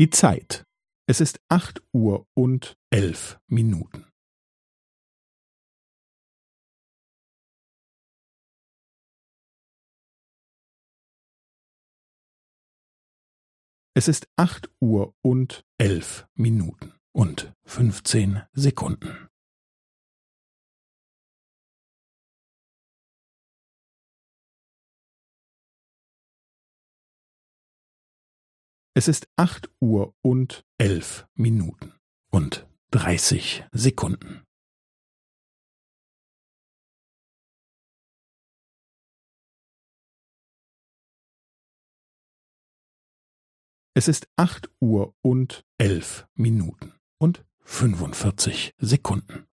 Die Zeit. Es ist acht Uhr und elf Minuten. Es ist acht Uhr und elf Minuten und fünfzehn Sekunden. Es ist acht Uhr und elf Minuten und dreißig Sekunden. Es ist acht Uhr und elf Minuten und fünfundvierzig Sekunden.